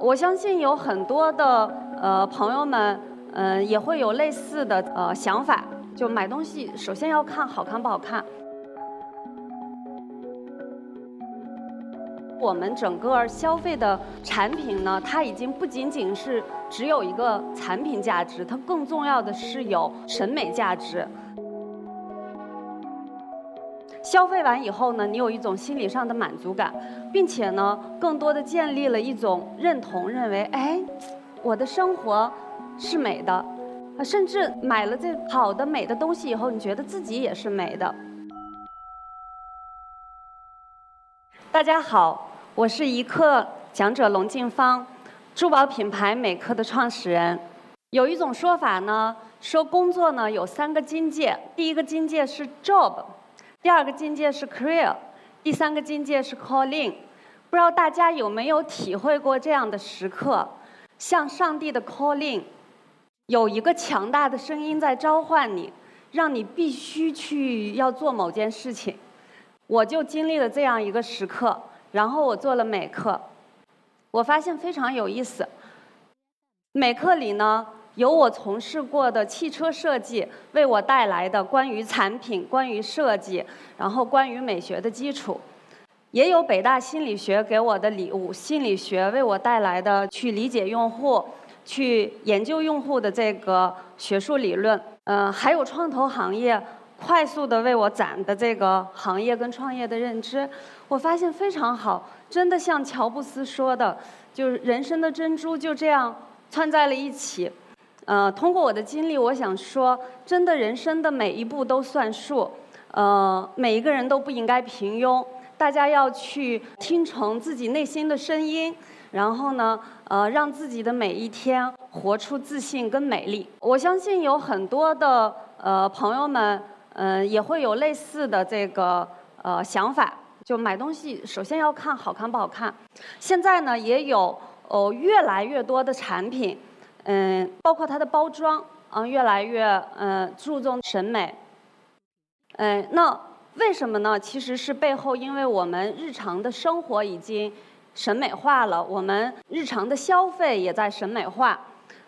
我相信有很多的呃朋友们，嗯，也会有类似的呃想法，就买东西首先要看好看不好看。我们整个消费的产品呢，它已经不仅仅是只有一个产品价值，它更重要的是有审美价值。消费完以后呢，你有一种心理上的满足感，并且呢，更多的建立了一种认同，认为哎，我的生活是美的，甚至买了这好的美的东西以后，你觉得自己也是美的。大家好。我是一刻讲者龙静芳，珠宝品牌美克的创始人。有一种说法呢，说工作呢有三个境界，第一个境界是 job，第二个境界是 career，第三个境界是 calling。不知道大家有没有体会过这样的时刻，像上帝的 calling，有一个强大的声音在召唤你，让你必须去要做某件事情。我就经历了这样一个时刻。然后我做了美课，我发现非常有意思。美课里呢，有我从事过的汽车设计为我带来的关于产品、关于设计，然后关于美学的基础，也有北大心理学给我的礼物，心理学为我带来的去理解用户、去研究用户的这个学术理论。嗯，还有创投行业。快速的为我攒的这个行业跟创业的认知，我发现非常好，真的像乔布斯说的，就是人生的珍珠就这样串在了一起。呃，通过我的经历，我想说，真的人生的每一步都算数。呃，每一个人都不应该平庸，大家要去听从自己内心的声音，然后呢，呃，让自己的每一天活出自信跟美丽。我相信有很多的呃朋友们。嗯，也会有类似的这个呃想法，就买东西首先要看好看不好看。现在呢，也有哦越来越多的产品，嗯，包括它的包装，嗯，越来越嗯注重审美。嗯，那为什么呢？其实是背后因为我们日常的生活已经审美化了，我们日常的消费也在审美化。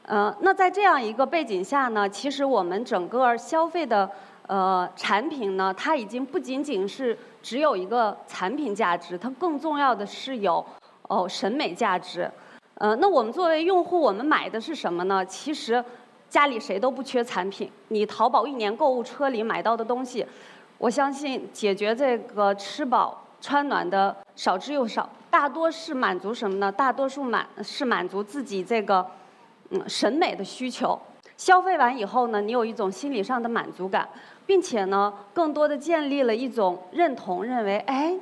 嗯，那在这样一个背景下呢，其实我们整个消费的。呃，产品呢，它已经不仅仅是只有一个产品价值，它更重要的是有哦审美价值。呃，那我们作为用户，我们买的是什么呢？其实家里谁都不缺产品，你淘宝一年购物车里买到的东西，我相信解决这个吃饱穿暖的少之又少，大多是满足什么呢？大多数满是满足自己这个嗯审美的需求。消费完以后呢，你有一种心理上的满足感，并且呢，更多的建立了一种认同，认为哎，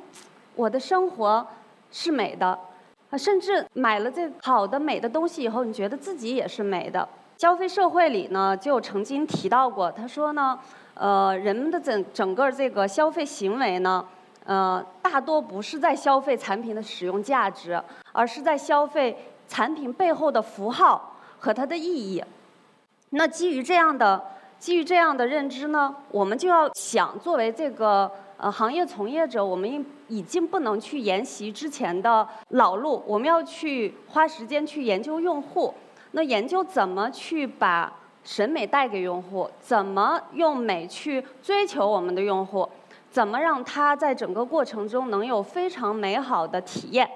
我的生活是美的，啊，甚至买了这好的美的东西以后，你觉得自己也是美的。消费社会里呢，就曾经提到过，他说呢，呃，人们的整整个这个消费行为呢，呃，大多不是在消费产品的使用价值，而是在消费产品背后的符号和它的意义。那基于这样的基于这样的认知呢，我们就要想，作为这个呃行业从业者，我们已已经不能去沿袭之前的老路，我们要去花时间去研究用户。那研究怎么去把审美带给用户，怎么用美去追求我们的用户，怎么让他在整个过程中能有非常美好的体验。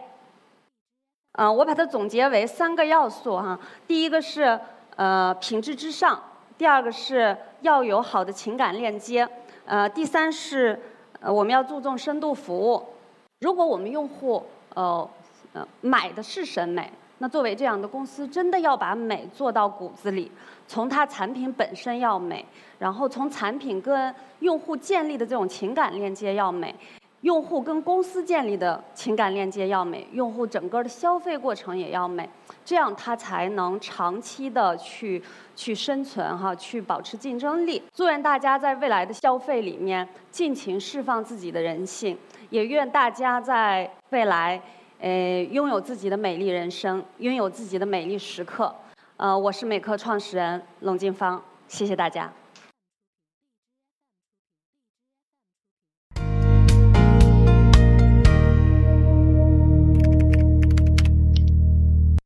嗯，我把它总结为三个要素哈，第一个是。呃，品质之上，第二个是要有好的情感链接，呃，第三是呃我们要注重深度服务。如果我们用户呃呃买的是审美，那作为这样的公司，真的要把美做到骨子里，从它产品本身要美，然后从产品跟用户建立的这种情感链接要美。用户跟公司建立的情感链接要美，用户整个的消费过程也要美，这样它才能长期的去去生存哈，去保持竞争力。祝愿大家在未来的消费里面尽情释放自己的人性，也愿大家在未来呃拥有自己的美丽人生，拥有自己的美丽时刻。呃，我是美克创始人龙静芳，谢谢大家。